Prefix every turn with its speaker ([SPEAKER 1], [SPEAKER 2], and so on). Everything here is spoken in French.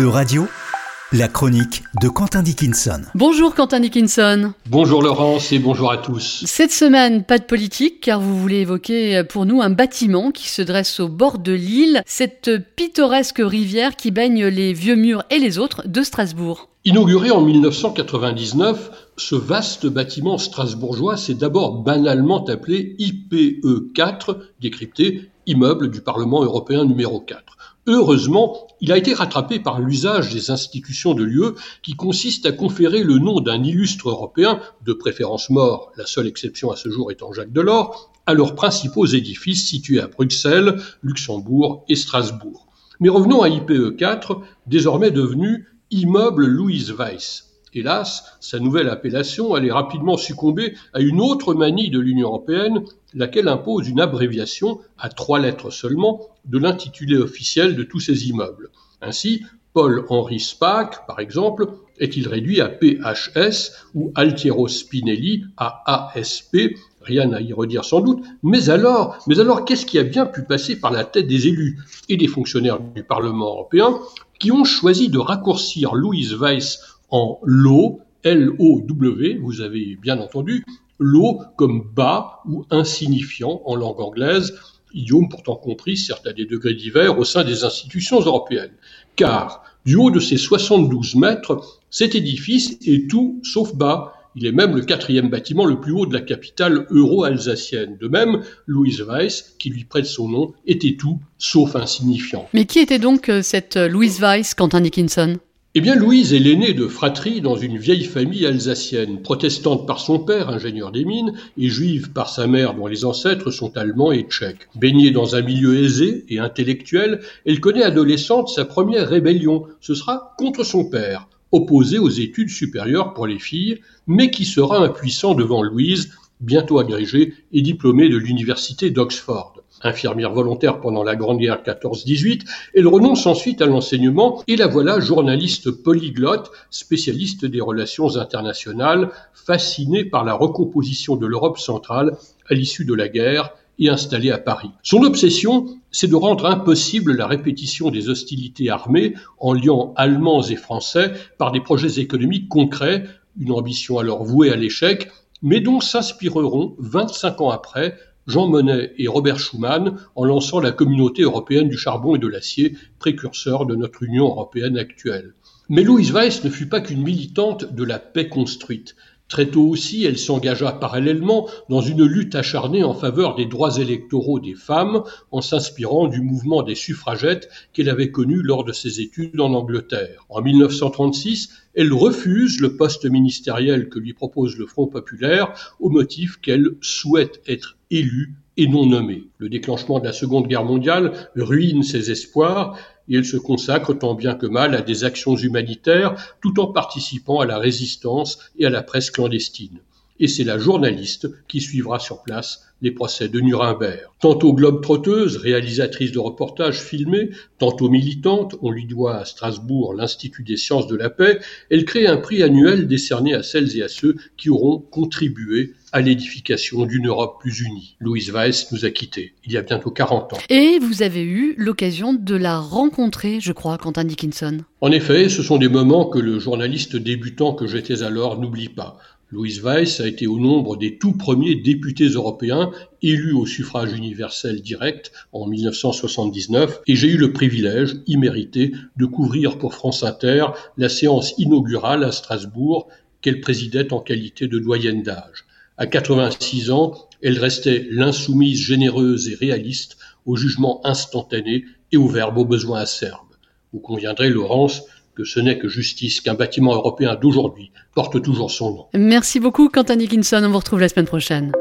[SPEAKER 1] E-Radio, la chronique de Quentin Dickinson.
[SPEAKER 2] Bonjour Quentin Dickinson.
[SPEAKER 3] Bonjour Laurence et bonjour à tous.
[SPEAKER 2] Cette semaine, pas de politique car vous voulez évoquer pour nous un bâtiment qui se dresse au bord de l'île, cette pittoresque rivière qui baigne les vieux murs et les autres de Strasbourg.
[SPEAKER 3] Inauguré en 1999, ce vaste bâtiment strasbourgeois s'est d'abord banalement appelé IPE4, décrypté immeuble du Parlement européen numéro 4. Heureusement, il a été rattrapé par l'usage des institutions de l'UE qui consiste à conférer le nom d'un illustre européen, de préférence mort, la seule exception à ce jour étant Jacques Delors, à leurs principaux édifices situés à Bruxelles, Luxembourg et Strasbourg. Mais revenons à IPE 4, désormais devenu immeuble Louise Weiss. Hélas, sa nouvelle appellation allait rapidement succomber à une autre manie de l'Union européenne, laquelle impose une abréviation, à trois lettres seulement, de l'intitulé officiel de tous ces immeubles. Ainsi, Paul-Henri Spaak, par exemple, est-il réduit à PHS ou Altiero Spinelli à ASP, rien à y redire sans doute, mais alors, mais alors qu'est-ce qui a bien pu passer par la tête des élus et des fonctionnaires du Parlement européen qui ont choisi de raccourcir Louise Weiss en l'eau, L-O-W, vous avez bien entendu, l'eau comme bas ou insignifiant en langue anglaise, idiome pourtant compris, certes à des degrés divers, au sein des institutions européennes. Car, du haut de ses 72 mètres, cet édifice est tout sauf bas. Il est même le quatrième bâtiment le plus haut de la capitale euro-alsacienne. De même, Louise Weiss, qui lui prête son nom, était tout sauf insignifiant.
[SPEAKER 2] Mais qui était donc euh, cette euh, Louise Weiss, Quentin Dickinson?
[SPEAKER 3] Eh bien, Louise est l'aînée de fratrie dans une vieille famille alsacienne, protestante par son père, ingénieur des mines, et juive par sa mère, dont les ancêtres sont allemands et tchèques. Baignée dans un milieu aisé et intellectuel, elle connaît adolescente sa première rébellion. Ce sera contre son père, opposé aux études supérieures pour les filles, mais qui sera impuissant devant Louise, bientôt agrégée et diplômée de l'université d'Oxford infirmière volontaire pendant la Grande Guerre 14-18, elle renonce ensuite à l'enseignement et la voilà journaliste polyglotte, spécialiste des relations internationales, fascinée par la recomposition de l'Europe centrale à l'issue de la guerre et installée à Paris. Son obsession, c'est de rendre impossible la répétition des hostilités armées en liant Allemands et Français par des projets économiques concrets, une ambition alors vouée à l'échec, mais dont s'inspireront 25 ans après Jean Monnet et Robert Schuman en lançant la communauté européenne du charbon et de l'acier, précurseur de notre Union européenne actuelle. Mais Louise Weiss ne fut pas qu'une militante de la paix construite. Très tôt aussi, elle s'engagea parallèlement dans une lutte acharnée en faveur des droits électoraux des femmes, en s'inspirant du mouvement des suffragettes qu'elle avait connu lors de ses études en Angleterre. En 1936, elle refuse le poste ministériel que lui propose le Front populaire au motif qu'elle souhaite être élue et non nommée. Le déclenchement de la Seconde Guerre mondiale ruine ses espoirs et elle se consacre tant bien que mal à des actions humanitaires tout en participant à la résistance et à la presse clandestine. Et c'est la journaliste qui suivra sur place les procès de Nuremberg. Tantôt globe-trotteuse, réalisatrice de reportages filmés, tantôt militante, on lui doit à Strasbourg l'Institut des sciences de la paix, elle crée un prix annuel décerné à celles et à ceux qui auront contribué à l'édification d'une Europe plus unie. Louise Weiss nous a quittés il y a bientôt 40 ans.
[SPEAKER 2] Et vous avez eu l'occasion de la rencontrer, je crois, Quentin Dickinson.
[SPEAKER 3] En effet, ce sont des moments que le journaliste débutant que j'étais alors n'oublie pas. Louise Weiss a été au nombre des tout premiers députés européens élus au suffrage universel direct en 1979 et j'ai eu le privilège immérité de couvrir pour France Inter la séance inaugurale à Strasbourg qu'elle présidait en qualité de doyenne d'âge. À 86 ans, elle restait l'insoumise généreuse et réaliste au jugement instantané et au verbe aux besoins acerbes. Vous conviendrez, Laurence, que ce n'est que justice qu'un bâtiment européen d'aujourd'hui porte toujours son nom.
[SPEAKER 2] Merci beaucoup, Quentin Dickinson. On vous retrouve la semaine prochaine.